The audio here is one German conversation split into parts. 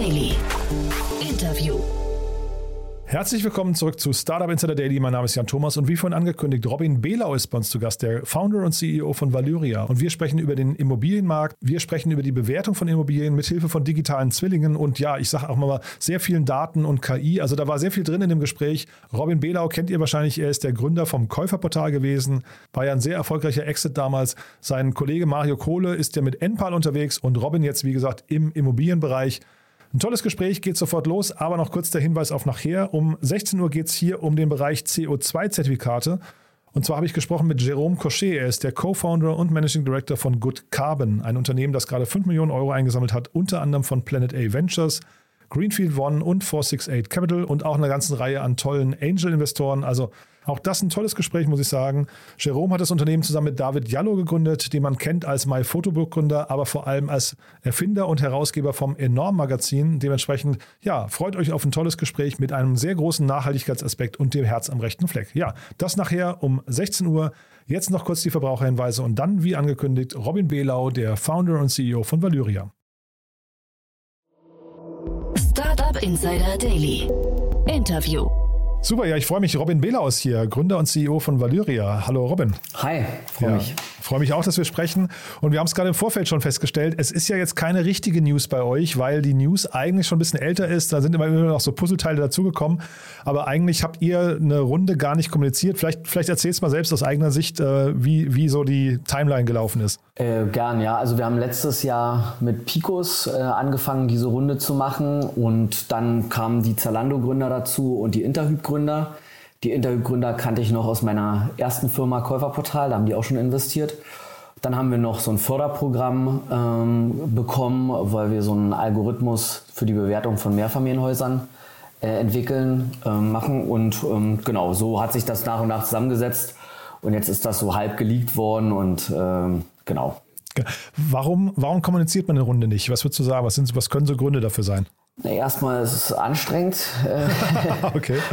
Daily. Interview. Herzlich willkommen zurück zu Startup Insider Daily. Mein Name ist Jan Thomas und wie vorhin angekündigt, Robin Behlau ist bei uns zu Gast, der Founder und CEO von Valyria. Und wir sprechen über den Immobilienmarkt, wir sprechen über die Bewertung von Immobilien mit Hilfe von digitalen Zwillingen und ja, ich sage auch mal sehr vielen Daten und KI. Also da war sehr viel drin in dem Gespräch. Robin Behlau kennt ihr wahrscheinlich, er ist der Gründer vom Käuferportal gewesen, war ja ein sehr erfolgreicher Exit damals. Sein Kollege Mario Kohle ist ja mit Enpal unterwegs und Robin jetzt, wie gesagt, im Immobilienbereich. Ein tolles Gespräch, geht sofort los, aber noch kurz der Hinweis auf nachher. Um 16 Uhr geht es hier um den Bereich CO2-Zertifikate. Und zwar habe ich gesprochen mit Jerome Cochet. Er ist der Co-Founder und Managing Director von Good Carbon, ein Unternehmen, das gerade 5 Millionen Euro eingesammelt hat, unter anderem von Planet A Ventures, Greenfield One und 468 Capital und auch einer ganzen Reihe an tollen Angel-Investoren. Also auch das ein tolles Gespräch, muss ich sagen. Jerome hat das Unternehmen zusammen mit David Jallo gegründet, den man kennt als MyPhotobook-Gründer, aber vor allem als Erfinder und Herausgeber vom Enorm-Magazin. Dementsprechend, ja, freut euch auf ein tolles Gespräch mit einem sehr großen Nachhaltigkeitsaspekt und dem Herz am rechten Fleck. Ja, das nachher um 16 Uhr. Jetzt noch kurz die Verbraucherhinweise und dann, wie angekündigt, Robin Behlau, der Founder und CEO von Valyria. Startup Insider Daily. Interview. Super, ja, ich freue mich. Robin Behler hier, Gründer und CEO von Valyria. Hallo Robin. Hi, freue ja, mich. Freue mich auch, dass wir sprechen. Und wir haben es gerade im Vorfeld schon festgestellt, es ist ja jetzt keine richtige News bei euch, weil die News eigentlich schon ein bisschen älter ist. Da sind immer noch so Puzzleteile dazugekommen. Aber eigentlich habt ihr eine Runde gar nicht kommuniziert. Vielleicht, vielleicht erzählst du mal selbst aus eigener Sicht, äh, wie, wie so die Timeline gelaufen ist. Äh, gern, ja. Also wir haben letztes Jahr mit Picos äh, angefangen, diese Runde zu machen. Und dann kamen die Zalando-Gründer dazu und die Interhyp Gründer. Die Intergründer kannte ich noch aus meiner ersten Firma Käuferportal, da haben die auch schon investiert. Dann haben wir noch so ein Förderprogramm ähm, bekommen, weil wir so einen Algorithmus für die Bewertung von Mehrfamilienhäusern äh, entwickeln, äh, machen. Und ähm, genau, so hat sich das nach und nach zusammengesetzt. Und jetzt ist das so halb geleakt worden und ähm, genau. Warum, warum kommuniziert man eine Runde nicht? Was würdest du sagen? Was, sind, was können so Gründe dafür sein? Erstmal ist es anstrengend. okay.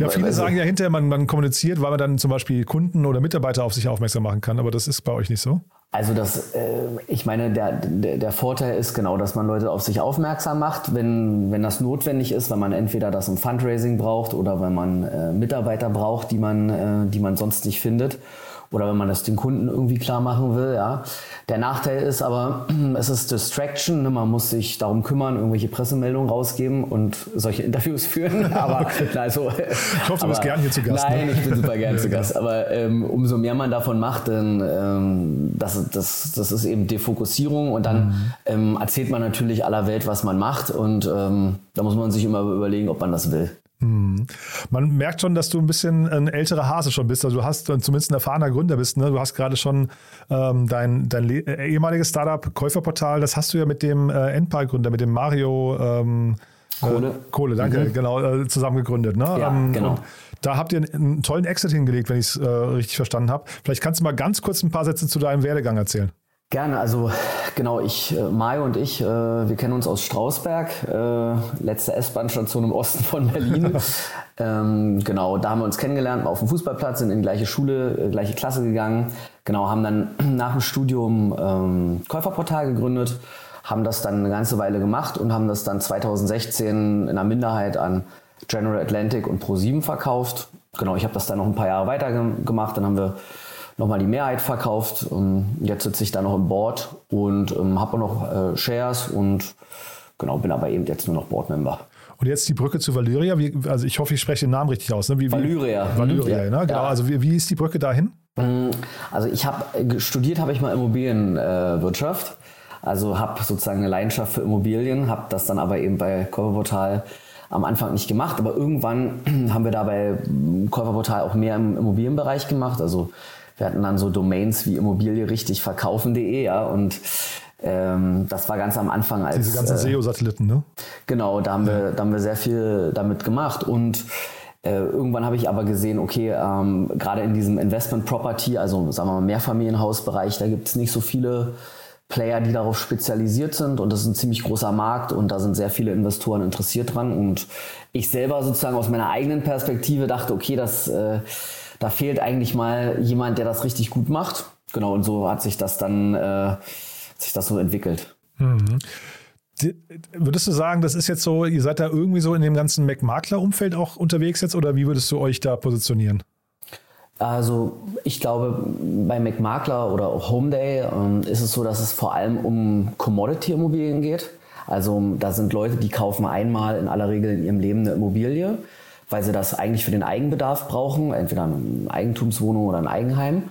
Ja, viele also, sagen ja hinterher, man, man kommuniziert, weil man dann zum Beispiel Kunden oder Mitarbeiter auf sich aufmerksam machen kann, aber das ist bei euch nicht so? Also das, äh, ich meine, der, der, der, Vorteil ist genau, dass man Leute auf sich aufmerksam macht, wenn, wenn das notwendig ist, weil man entweder das im Fundraising braucht oder wenn man äh, Mitarbeiter braucht, die man, äh, die man sonst nicht findet oder wenn man das den Kunden irgendwie klar machen will. Ja. Der Nachteil ist aber, es ist Distraction. Ne? Man muss sich darum kümmern, irgendwelche Pressemeldungen rausgeben und solche Interviews führen. Aber okay. also, ich hoffe, du bist gern hier zu Gast. Nein, ne? ich bin super gern zu Gast. Aber ähm, umso mehr man davon macht, dann ähm, das, das, das ist eben Defokussierung und dann mhm. ähm, erzählt man natürlich aller Welt, was man macht und ähm, da muss man sich immer überlegen, ob man das will. Hm. Man merkt schon, dass du ein bisschen ein älterer Hase schon bist. Also du hast zumindest ein erfahrener Gründer bist. Ne? Du hast gerade schon ähm, dein, dein äh, ehemaliges Startup Käuferportal, das hast du ja mit dem äh, Endpark-Gründer, mit dem Mario ähm, Kohle. Äh, Kohle, danke, mhm. genau, äh, zusammen gegründet. Ne? Ja, ähm, genau. Da habt ihr einen tollen Exit hingelegt, wenn ich es äh, richtig verstanden habe. Vielleicht kannst du mal ganz kurz ein paar Sätze zu deinem Werdegang erzählen. Gerne, also genau, ich, äh, Mario und ich, äh, wir kennen uns aus Strausberg, äh, letzte S-Bahn-Station im Osten von Berlin. ähm, genau, da haben wir uns kennengelernt, auf dem Fußballplatz, sind in die gleiche Schule, äh, gleiche Klasse gegangen. Genau, haben dann nach dem Studium ähm, Käuferportal gegründet, haben das dann eine ganze Weile gemacht und haben das dann 2016 in einer Minderheit an General Atlantic und Pro7 verkauft. Genau, ich habe das dann noch ein paar Jahre weiter gemacht, dann haben wir nochmal die Mehrheit verkauft. Ähm, jetzt sitze ich da noch im Board und ähm, habe auch noch äh, Shares und genau, bin aber eben jetzt nur noch Boardmember. Und jetzt die Brücke zu Valyria. Wie, also ich hoffe, ich spreche den Namen richtig aus. Ne? Wie, Valyria. Valyria, mhm. ne? Genau. Ja. Also wie, wie ist die Brücke dahin? Mm, also ich habe äh, studiert, habe ich mal Immobilienwirtschaft. Äh, also habe sozusagen eine Leidenschaft für Immobilien, habe das dann aber eben bei Käuferportal am Anfang nicht gemacht, aber irgendwann haben wir da bei Käuferportal auch mehr im Immobilienbereich gemacht. Also wir hatten dann so Domains wie Immobilie richtig verkaufen.de, ja, und ähm, das war ganz am Anfang als. Diese ganzen äh, SEO-Satelliten, ne? Genau, da haben, ja. wir, da haben wir sehr viel damit gemacht und äh, irgendwann habe ich aber gesehen, okay, ähm, gerade in diesem Investment Property, also sagen wir mal Mehrfamilienhausbereich, da gibt es nicht so viele Player, die darauf spezialisiert sind und das ist ein ziemlich großer Markt und da sind sehr viele Investoren interessiert dran und ich selber sozusagen aus meiner eigenen Perspektive dachte, okay, das äh, da fehlt eigentlich mal jemand, der das richtig gut macht. Genau, und so hat sich das dann äh, sich das so entwickelt. Mhm. Würdest du sagen, das ist jetzt so, ihr seid da irgendwie so in dem ganzen Mac-Makler-Umfeld auch unterwegs jetzt oder wie würdest du euch da positionieren? Also ich glaube, bei McMakler oder Homeday ähm, ist es so, dass es vor allem um Commodity-Immobilien geht. Also da sind Leute, die kaufen einmal in aller Regel in ihrem Leben eine Immobilie, weil sie das eigentlich für den Eigenbedarf brauchen, entweder eine Eigentumswohnung oder ein Eigenheim.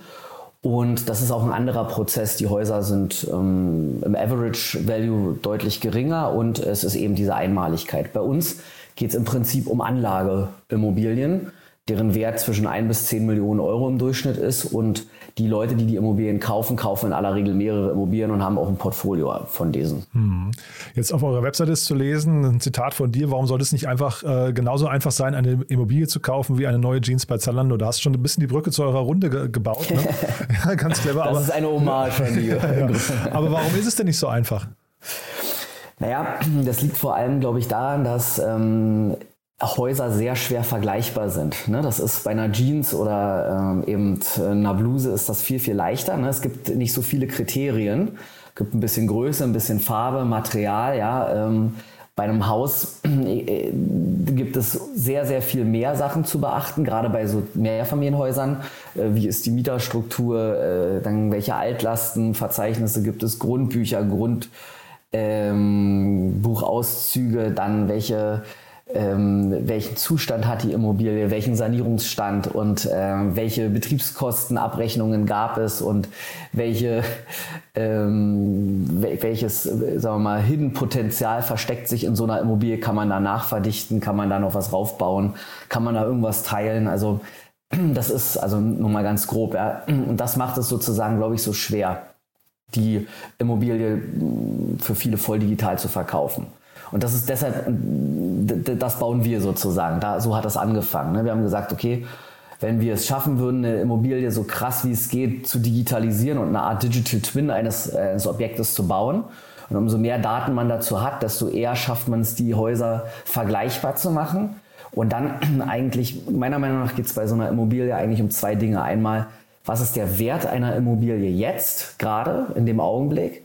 Und das ist auch ein anderer Prozess. Die Häuser sind ähm, im Average Value deutlich geringer und es ist eben diese Einmaligkeit. Bei uns geht es im Prinzip um Anlageimmobilien deren Wert zwischen 1 bis 10 Millionen Euro im Durchschnitt ist. Und die Leute, die die Immobilien kaufen, kaufen in aller Regel mehrere Immobilien und haben auch ein Portfolio von diesen. Hm. Jetzt auf eurer Webseite ist zu lesen, ein Zitat von dir, warum sollte es nicht einfach äh, genauso einfach sein, eine Immobilie zu kaufen wie eine neue Jeans bei Zalando? Da hast du schon ein bisschen die Brücke zu eurer Runde ge gebaut. Ne? ja, ganz clever. Das aber, ist eine Hommage von dir. ja. Aber warum ist es denn nicht so einfach? Naja, das liegt vor allem, glaube ich, daran, dass ähm, Häuser sehr schwer vergleichbar sind. Ne? Das ist bei einer Jeans oder ähm, eben einer Bluse ist das viel, viel leichter. Ne? Es gibt nicht so viele Kriterien. Es gibt ein bisschen Größe, ein bisschen Farbe, Material. Ja? Ähm, bei einem Haus äh, gibt es sehr, sehr viel mehr Sachen zu beachten, gerade bei so Mehrfamilienhäusern. Äh, wie ist die Mieterstruktur? Äh, dann welche Altlastenverzeichnisse gibt es? Grundbücher, Grundbuchauszüge, ähm, dann welche ähm, welchen Zustand hat die Immobilie, welchen Sanierungsstand und äh, welche Betriebskostenabrechnungen gab es und welche, ähm, welches, sagen wir mal, Hidden-Potenzial versteckt sich in so einer Immobilie, kann man da nachverdichten, kann man da noch was raufbauen, kann man da irgendwas teilen, also das ist also nur mal ganz grob. Ja. Und das macht es sozusagen, glaube ich, so schwer, die Immobilie für viele voll digital zu verkaufen. Und das ist deshalb, das bauen wir sozusagen. Da, so hat das angefangen. Ne? Wir haben gesagt, okay, wenn wir es schaffen würden, eine Immobilie so krass wie es geht zu digitalisieren und eine Art Digital Twin eines, eines Objektes zu bauen, und umso mehr Daten man dazu hat, desto eher schafft man es, die Häuser vergleichbar zu machen. Und dann eigentlich, meiner Meinung nach, geht es bei so einer Immobilie eigentlich um zwei Dinge. Einmal, was ist der Wert einer Immobilie jetzt, gerade in dem Augenblick?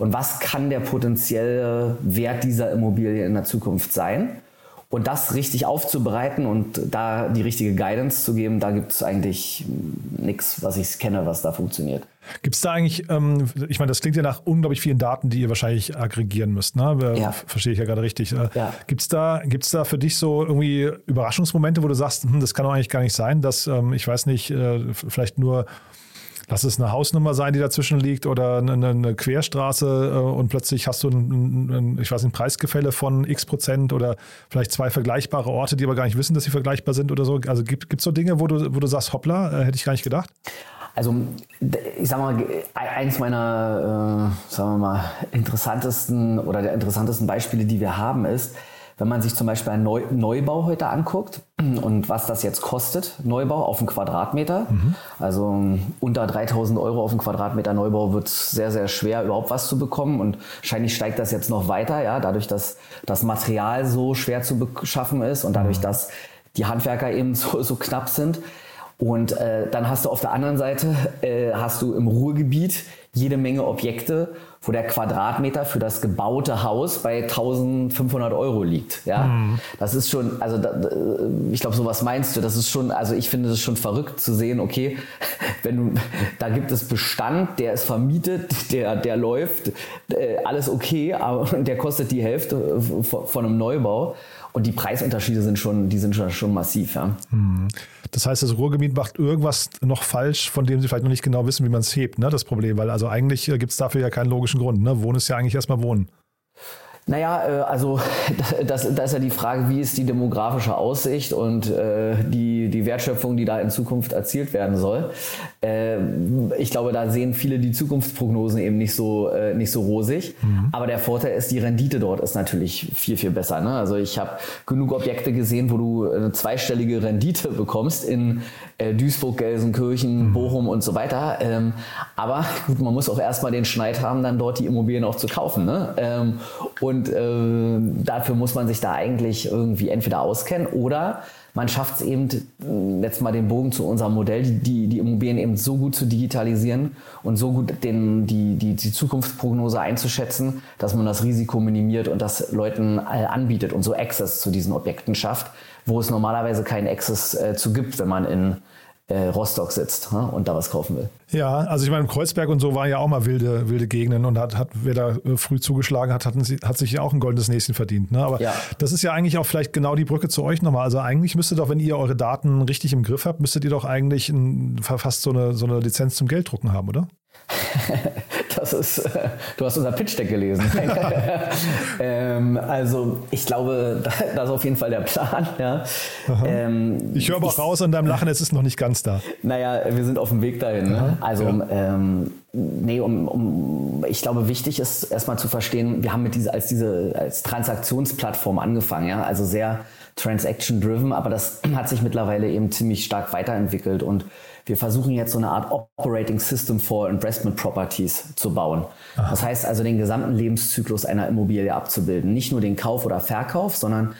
Und was kann der potenzielle Wert dieser Immobilie in der Zukunft sein. Und das richtig aufzubereiten und da die richtige Guidance zu geben, da gibt es eigentlich nichts, was ich kenne, was da funktioniert. Gibt es da eigentlich, ähm, ich meine, das klingt ja nach unglaublich vielen Daten, die ihr wahrscheinlich aggregieren müsst, ne? Ja. Verstehe ich ja gerade richtig. Äh, ja. Gibt es da, gibt's da für dich so irgendwie Überraschungsmomente, wo du sagst, hm, das kann doch eigentlich gar nicht sein, dass, ähm, ich weiß nicht, äh, vielleicht nur lass es eine Hausnummer sein, die dazwischen liegt oder eine, eine Querstraße äh, und plötzlich hast du ein, ein, ich weiß, ein Preisgefälle von x Prozent oder vielleicht zwei vergleichbare Orte, die aber gar nicht wissen, dass sie vergleichbar sind oder so. Also gibt es so Dinge, wo du, wo du sagst, hoppla, äh, hätte ich gar nicht gedacht? Also ich sag mal, eins meiner, äh, sagen wir mal, interessantesten oder der interessantesten Beispiele, die wir haben, ist, wenn man sich zum Beispiel einen Neu Neubau heute anguckt und was das jetzt kostet, Neubau auf einen Quadratmeter, mhm. also unter 3000 Euro auf einen Quadratmeter Neubau wird es sehr, sehr schwer, überhaupt was zu bekommen und wahrscheinlich steigt das jetzt noch weiter, ja, dadurch, dass das Material so schwer zu beschaffen ist und dadurch, mhm. dass die Handwerker eben so, so knapp sind. Und äh, dann hast du auf der anderen Seite, äh, hast du im Ruhrgebiet jede Menge Objekte, wo der Quadratmeter für das gebaute Haus bei 1500 Euro liegt. Ja, mhm. das ist schon, also da, ich glaube, sowas meinst du. Das ist schon, also ich finde es schon verrückt zu sehen. Okay, wenn du, da gibt es Bestand, der ist vermietet, der, der läuft, äh, alles okay, aber der kostet die Hälfte von einem Neubau. Und die Preisunterschiede sind schon, die sind schon, schon massiv. Ja. Mhm. Das heißt, das Ruhrgebiet macht irgendwas noch falsch, von dem sie vielleicht noch nicht genau wissen, wie man es hebt, ne? das Problem. Weil also eigentlich äh, gibt es dafür ja keinen logischen Grund. Ne? Wohnen ist ja eigentlich erstmal Wohnen. Naja, äh, also das, das ist ja die Frage, wie ist die demografische Aussicht und äh, die, die Wertschöpfung, die da in Zukunft erzielt werden soll. Äh, ich glaube, da sehen viele die Zukunftsprognosen eben nicht so, äh, nicht so rosig. Mhm. Aber der Vorteil ist, die Rendite dort ist natürlich viel, viel besser. Ne? Also ich habe genug Objekte gesehen, wo du eine zweistellige Rendite bekommst in äh, Duisburg, Gelsenkirchen, mhm. Bochum und so weiter. Ähm, aber gut, man muss auch erstmal den Schneid haben, dann dort die Immobilien auch zu kaufen. Ne? Ähm, und Und äh, dafür muss man sich da eigentlich irgendwie entweder auskennen oder man schafft es eben, jetzt mal den Bogen zu unserem Modell, die, die Immobilien eben so gut zu digitalisieren und so gut den, die, die, die Zukunftsprognose einzuschätzen, dass man das Risiko minimiert und das Leuten äh, anbietet und so Access zu diesen Objekten schafft, wo es normalerweise keinen Access äh, zu gibt, wenn man in Rostock sitzt ne, und da was kaufen will. Ja, also ich meine, Kreuzberg und so waren ja auch mal wilde, wilde Gegenden und hat, hat wer da äh, früh zugeschlagen hat, hat, hat sich ja auch ein goldenes Näschen verdient. Ne? Aber ja. das ist ja eigentlich auch vielleicht genau die Brücke zu euch nochmal. Also eigentlich müsstet doch, wenn ihr eure Daten richtig im Griff habt, müsstet ihr doch eigentlich ein, fast so eine, so eine Lizenz zum Gelddrucken haben, oder? das ist, äh, du hast unser Pitch Deck gelesen. ähm, also ich glaube, das ist auf jeden Fall der Plan. Ja. Ähm, ich höre aber auch raus an deinem Lachen, es ist noch nicht ganz da. Naja, wir sind auf dem Weg dahin. Ne? Also ja. ähm, nee, um, um, ich glaube, wichtig ist erstmal zu verstehen, wir haben mit diese, als diese als Transaktionsplattform angefangen, ja, also sehr transaction-driven, aber das hat sich mittlerweile eben ziemlich stark weiterentwickelt und wir versuchen jetzt so eine Art Operating System for Investment Properties zu bauen. Aha. Das heißt also den gesamten Lebenszyklus einer Immobilie abzubilden. Nicht nur den Kauf oder Verkauf, sondern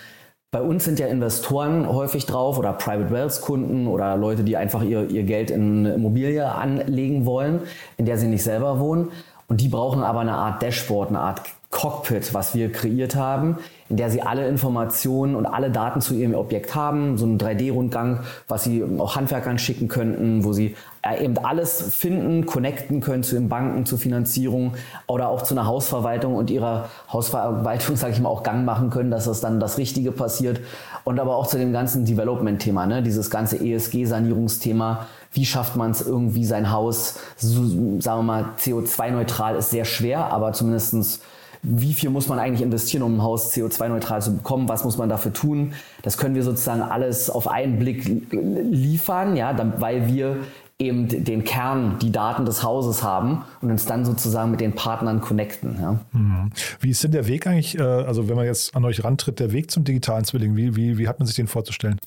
bei uns sind ja Investoren häufig drauf oder Private Wealth Kunden oder Leute, die einfach ihr, ihr Geld in eine Immobilie anlegen wollen, in der sie nicht selber wohnen. Und die brauchen aber eine Art Dashboard, eine Art Cockpit, was wir kreiert haben, in der Sie alle Informationen und alle Daten zu Ihrem Objekt haben, so einen 3D-Rundgang, was Sie auch Handwerkern schicken könnten, wo Sie äh, eben alles finden, connecten können zu den Banken, zur Finanzierung oder auch zu einer Hausverwaltung und Ihrer Hausverwaltung, sage ich mal, auch Gang machen können, dass das dann das Richtige passiert. Und aber auch zu dem ganzen Development-Thema, ne? dieses ganze ESG-Sanierungsthema, wie schafft man es irgendwie sein Haus, so, sagen wir mal, CO2-neutral ist sehr schwer, aber zumindestens wie viel muss man eigentlich investieren, um ein Haus CO2-neutral zu bekommen, was muss man dafür tun. Das können wir sozusagen alles auf einen Blick liefern, ja, weil wir eben den Kern, die Daten des Hauses haben und uns dann sozusagen mit den Partnern connecten. Ja. Mhm. Wie ist denn der Weg eigentlich, äh, also wenn man jetzt an euch rantritt, der Weg zum digitalen Zwilling, wie, wie, wie hat man sich den vorzustellen?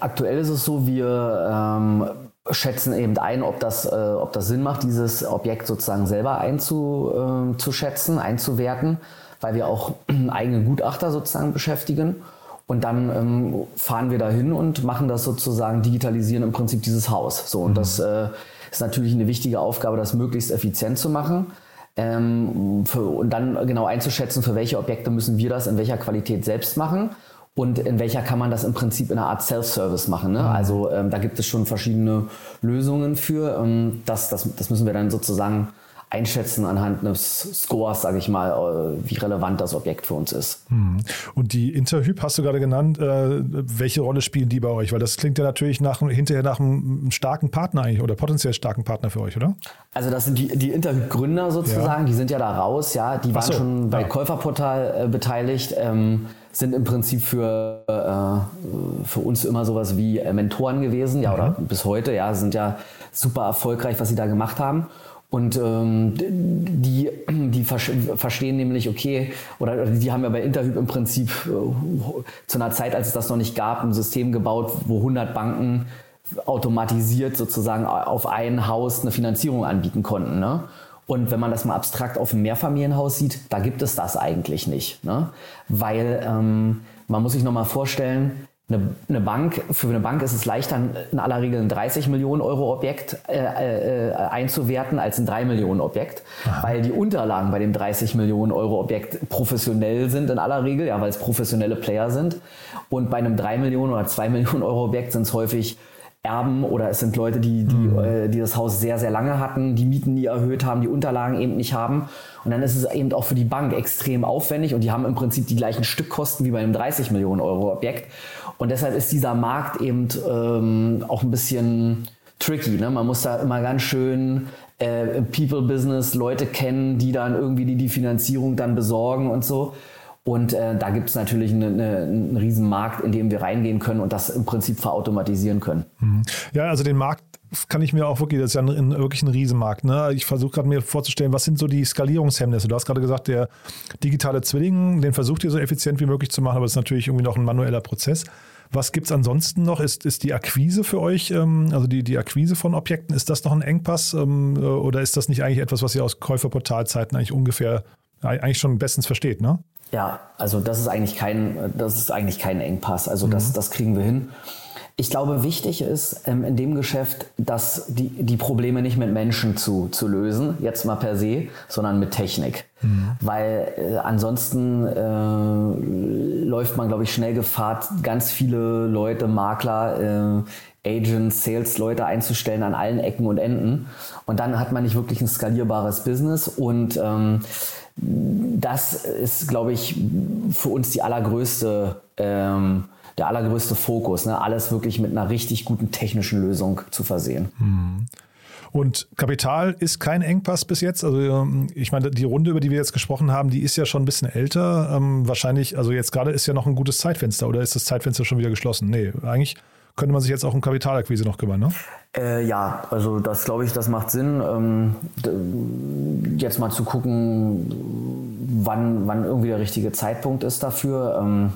Aktuell ist es so, wir ähm, schätzen eben ein, ob das, äh, ob das Sinn macht, dieses Objekt sozusagen selber einzuschätzen, äh, einzuwerten, weil wir auch eigene Gutachter sozusagen beschäftigen. Und dann ähm, fahren wir dahin und machen das sozusagen, digitalisieren im Prinzip dieses Haus. So, und mhm. das äh, ist natürlich eine wichtige Aufgabe, das möglichst effizient zu machen. Ähm, für, und dann genau einzuschätzen, für welche Objekte müssen wir das in welcher Qualität selbst machen und in welcher kann man das im Prinzip in einer Art Self-Service machen. Ne? Mhm. Also ähm, da gibt es schon verschiedene Lösungen für. Ähm, das, das, das müssen wir dann sozusagen einschätzen anhand eines Scores, sage ich mal, äh, wie relevant das Objekt für uns ist. Mhm. Und die Interhyp hast du gerade genannt. Äh, welche Rolle spielen die bei euch? Weil das klingt ja natürlich nach, hinterher nach einem starken Partner eigentlich oder potenziell starken Partner für euch, oder? Also das sind die, die Interhyp-Gründer sozusagen, ja. die sind ja da raus, ja. Die waren so, schon bei ja. Käuferportal äh, beteiligt. Ähm, sind im Prinzip für, äh, für uns immer sowas wie äh, Mentoren gewesen, ja, mhm. oder bis heute, ja, sind ja super erfolgreich, was sie da gemacht haben. Und ähm, die, die verstehen nämlich, okay, oder die haben ja bei Interhyp im Prinzip äh, zu einer Zeit, als es das noch nicht gab, ein System gebaut, wo 100 Banken automatisiert sozusagen auf ein Haus eine Finanzierung anbieten konnten. Ne? Und wenn man das mal abstrakt auf ein Mehrfamilienhaus sieht, da gibt es das eigentlich nicht. Ne? Weil ähm, man muss sich nochmal vorstellen, eine, eine, Bank, für eine Bank ist es leichter, in aller Regel ein 30 Millionen Euro Objekt äh, äh, einzuwerten als ein 3 Millionen Objekt, Aha. weil die Unterlagen bei dem 30 Millionen Euro Objekt professionell sind in aller Regel, ja, weil es professionelle Player sind. Und bei einem 3 Millionen oder 2 Millionen Euro Objekt sind es häufig Erben oder es sind Leute, die, die, mhm. äh, die das Haus sehr, sehr lange hatten, die Mieten nie erhöht haben, die Unterlagen eben nicht haben. Und dann ist es eben auch für die Bank extrem aufwendig und die haben im Prinzip die gleichen Stückkosten wie bei einem 30 Millionen Euro Objekt. Und deshalb ist dieser Markt eben ähm, auch ein bisschen tricky. Ne? Man muss da immer ganz schön äh, People-Business Leute kennen, die dann irgendwie die, die Finanzierung dann besorgen und so. Und äh, da gibt es natürlich eine, eine, einen riesen Markt, in dem wir reingehen können und das im Prinzip verautomatisieren können. Mhm. Ja, also den Markt kann ich mir auch wirklich, das ist ja ein, wirklich ein Riesenmarkt. Ne? Ich versuche gerade mir vorzustellen, was sind so die Skalierungshemmnisse? Du hast gerade gesagt, der digitale Zwilling, den versucht ihr so effizient wie möglich zu machen, aber es ist natürlich irgendwie noch ein manueller Prozess. Was gibt es ansonsten noch? Ist, ist die Akquise für euch, ähm, also die, die Akquise von Objekten, ist das noch ein Engpass ähm, oder ist das nicht eigentlich etwas, was ihr aus Käuferportalzeiten eigentlich ungefähr eigentlich schon bestens versteht, ne? Ja, also das ist eigentlich kein, das ist eigentlich kein Engpass. Also das, das kriegen wir hin. Ich glaube, wichtig ist ähm, in dem Geschäft, dass die, die Probleme nicht mit Menschen zu, zu lösen, jetzt mal per se, sondern mit Technik. Mhm. Weil äh, ansonsten äh, läuft man, glaube ich, schnell Gefahr, ganz viele Leute, Makler, äh, Agents, Sales-Leute einzustellen an allen Ecken und Enden. Und dann hat man nicht wirklich ein skalierbares Business. Und ähm, das ist, glaube ich, für uns die allergrößte ähm, der allergrößte Fokus, ne? alles wirklich mit einer richtig guten technischen Lösung zu versehen. Hm. Und Kapital ist kein Engpass bis jetzt. Also ähm, ich meine, die Runde, über die wir jetzt gesprochen haben, die ist ja schon ein bisschen älter. Ähm, wahrscheinlich, also jetzt gerade ist ja noch ein gutes Zeitfenster oder ist das Zeitfenster schon wieder geschlossen? Nee, eigentlich könnte man sich jetzt auch um Kapitalakquise noch kümmern, ne? Äh, ja, also das glaube ich, das macht Sinn. Ähm, jetzt mal zu gucken, wann, wann irgendwie der richtige Zeitpunkt ist dafür. Ähm,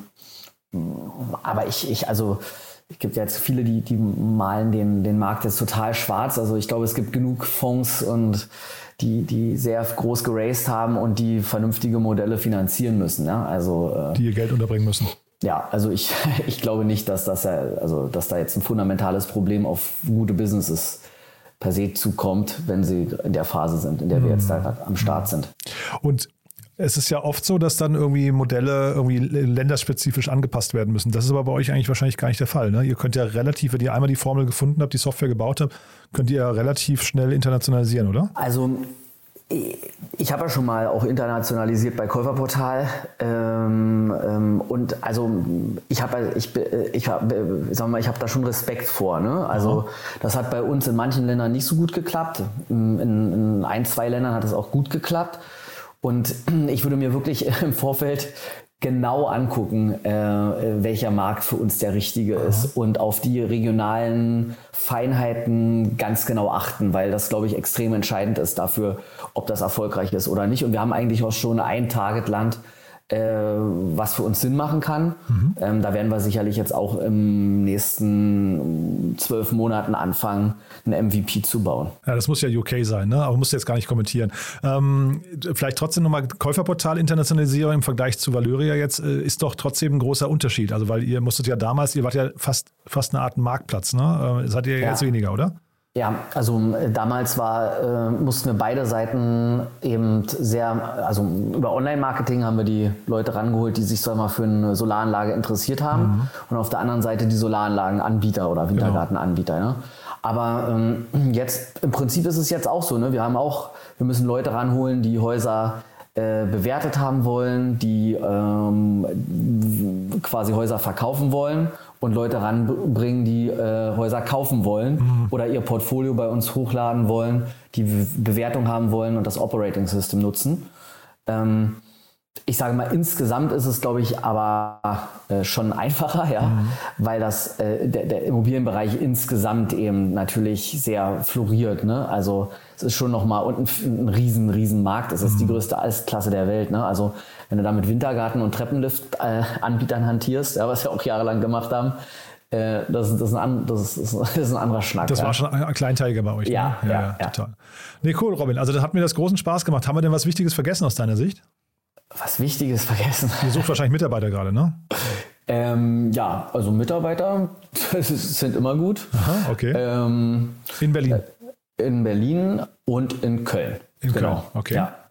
aber ich, ich also es gibt ja jetzt viele, die, die malen den, den Markt jetzt total schwarz. Also ich glaube, es gibt genug Fonds und die, die sehr groß geraced haben und die vernünftige Modelle finanzieren müssen. Ja? Also, äh, die ihr Geld unterbringen müssen. Ja, also ich, ich glaube nicht, dass das ja, also dass da jetzt ein fundamentales Problem auf gute Businesses per se zukommt, wenn sie in der Phase sind, in der wir jetzt da am Start sind. Und es ist ja oft so, dass dann irgendwie Modelle irgendwie länderspezifisch angepasst werden müssen. Das ist aber bei euch eigentlich wahrscheinlich gar nicht der Fall. Ne? Ihr könnt ja relativ, wenn ihr einmal die Formel gefunden habt, die Software gebaut habt, könnt ihr ja relativ schnell internationalisieren, oder? Also ich habe ja schon mal auch internationalisiert bei Käuferportal. Ähm, ähm, und also ich habe ich ich hab, sag mal ich habe da schon Respekt vor ne? Also ja. das hat bei uns in manchen Ländern nicht so gut geklappt. In, in ein zwei Ländern hat es auch gut geklappt. Und ich würde mir wirklich im Vorfeld genau angucken, äh, welcher Markt für uns der richtige Aha. ist und auf die regionalen Feinheiten ganz genau achten, weil das, glaube ich, extrem entscheidend ist dafür, ob das erfolgreich ist oder nicht. Und wir haben eigentlich auch schon ein Targetland, was für uns Sinn machen kann. Mhm. Ähm, da werden wir sicherlich jetzt auch im nächsten zwölf Monaten anfangen, ein MVP zu bauen. Ja, das muss ja UK sein, ne? aber musst du jetzt gar nicht kommentieren. Ähm, vielleicht trotzdem nochmal Käuferportal Internationalisierung im Vergleich zu Valyria jetzt äh, ist doch trotzdem ein großer Unterschied. Also weil ihr musstet ja damals, ihr wart ja fast, fast eine Art Marktplatz, ne? Äh, seid ihr ja. jetzt weniger, oder? Ja, also äh, damals war, äh, mussten wir beide Seiten eben sehr, also über Online-Marketing haben wir die Leute rangeholt, die sich so mal für eine Solaranlage interessiert haben mhm. und auf der anderen Seite die Solaranlagenanbieter oder. Wintergartenanbieter. Genau. Ne? Aber ähm, jetzt, im Prinzip ist es jetzt auch so, ne? wir haben auch, wir müssen Leute ranholen, die Häuser äh, bewertet haben wollen, die ähm, quasi Häuser verkaufen wollen und Leute ranbringen, die äh, Häuser kaufen wollen mhm. oder ihr Portfolio bei uns hochladen wollen, die Bewertung haben wollen und das Operating System nutzen. Ähm, ich sage mal, insgesamt ist es, glaube ich, aber äh, schon einfacher, ja, mhm. weil das, äh, der, der, Immobilienbereich insgesamt eben natürlich sehr floriert. Ne? Also es ist schon nochmal und ein, ein riesen, riesen Markt. Es ist mhm. die größte Altklasse der Welt. Ne? Also wenn du da mit Wintergarten und Treppenlift-Anbietern äh, hantierst, ja, was wir auch jahrelang gemacht haben, äh, das, das, ist ein, das, ist, das, ist, ein, anderer Schnack. Das ja. war schon ein Kleinteiliger bei euch. Ja, ne? ja, ja, ja, total. Nee, cool, Robin. Also das hat mir das großen Spaß gemacht. Haben wir denn was Wichtiges vergessen aus deiner Sicht? Was Wichtiges vergessen? Ihr sucht wahrscheinlich Mitarbeiter gerade, ne? Ähm, ja, also Mitarbeiter sind immer gut. Aha, okay. Ähm, in Berlin? Äh, in Berlin und in Köln. In genau. Köln, okay. Ja.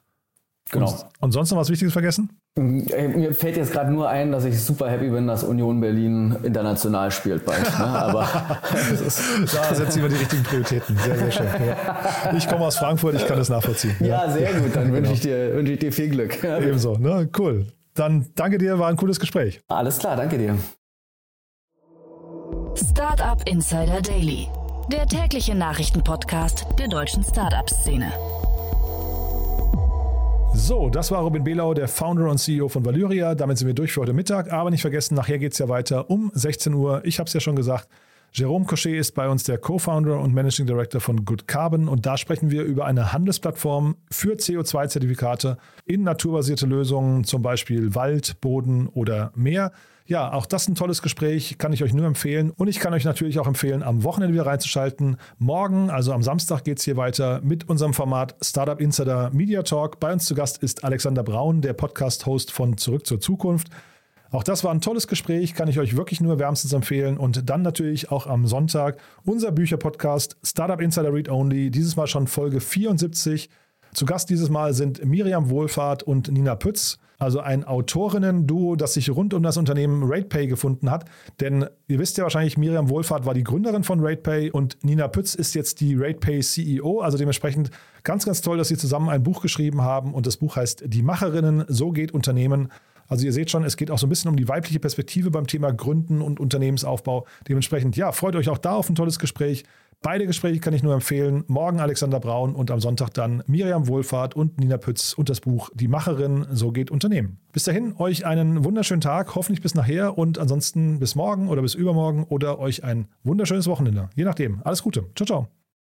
Genau. Und, und sonst noch was Wichtiges vergessen? Äh, mir fällt jetzt gerade nur ein, dass ich super happy bin, dass Union Berlin international spielt bald. Ne? Aber da setzen wir die richtigen Prioritäten. Sehr, sehr schön. Ja. Ich komme aus Frankfurt, ich kann das nachvollziehen. Ja, ja. sehr gut. Dann genau. wünsche ich, dir, wünsche ich dir viel Glück. Ebenso. Ne? Cool. Dann danke dir, war ein cooles Gespräch. Alles klar, danke dir. Startup Insider Daily, der tägliche Nachrichtenpodcast der deutschen Startup-Szene. So, das war Robin Belau, der Founder und CEO von Valyria. Damit sind wir durch für heute Mittag. Aber nicht vergessen, nachher geht es ja weiter um 16 Uhr. Ich habe es ja schon gesagt. Jerome Cochet ist bei uns der Co-Founder und Managing Director von Good Carbon und da sprechen wir über eine Handelsplattform für CO2-Zertifikate in naturbasierte Lösungen, zum Beispiel Wald, Boden oder Meer. Ja, auch das ist ein tolles Gespräch, kann ich euch nur empfehlen. Und ich kann euch natürlich auch empfehlen, am Wochenende wieder reinzuschalten. Morgen, also am Samstag, geht es hier weiter mit unserem Format Startup Insider Media Talk. Bei uns zu Gast ist Alexander Braun, der Podcast-Host von Zurück zur Zukunft. Auch das war ein tolles Gespräch, kann ich euch wirklich nur wärmstens empfehlen. Und dann natürlich auch am Sonntag unser Bücherpodcast Startup Insider Read Only, dieses Mal schon Folge 74. Zu Gast dieses Mal sind Miriam Wohlfahrt und Nina Pütz, also ein Autorinnen-Duo, das sich rund um das Unternehmen RatePay gefunden hat. Denn ihr wisst ja wahrscheinlich, Miriam Wohlfahrt war die Gründerin von RatePay und Nina Pütz ist jetzt die RatePay CEO. Also dementsprechend ganz, ganz toll, dass sie zusammen ein Buch geschrieben haben und das Buch heißt Die Macherinnen, so geht Unternehmen. Also ihr seht schon, es geht auch so ein bisschen um die weibliche Perspektive beim Thema Gründen und Unternehmensaufbau. Dementsprechend, ja, freut euch auch da auf ein tolles Gespräch. Beide Gespräche kann ich nur empfehlen. Morgen Alexander Braun und am Sonntag dann Miriam Wohlfahrt und Nina Pütz und das Buch Die Macherin, so geht Unternehmen. Bis dahin, euch einen wunderschönen Tag, hoffentlich bis nachher und ansonsten bis morgen oder bis übermorgen oder euch ein wunderschönes Wochenende. Je nachdem. Alles Gute. Ciao, ciao.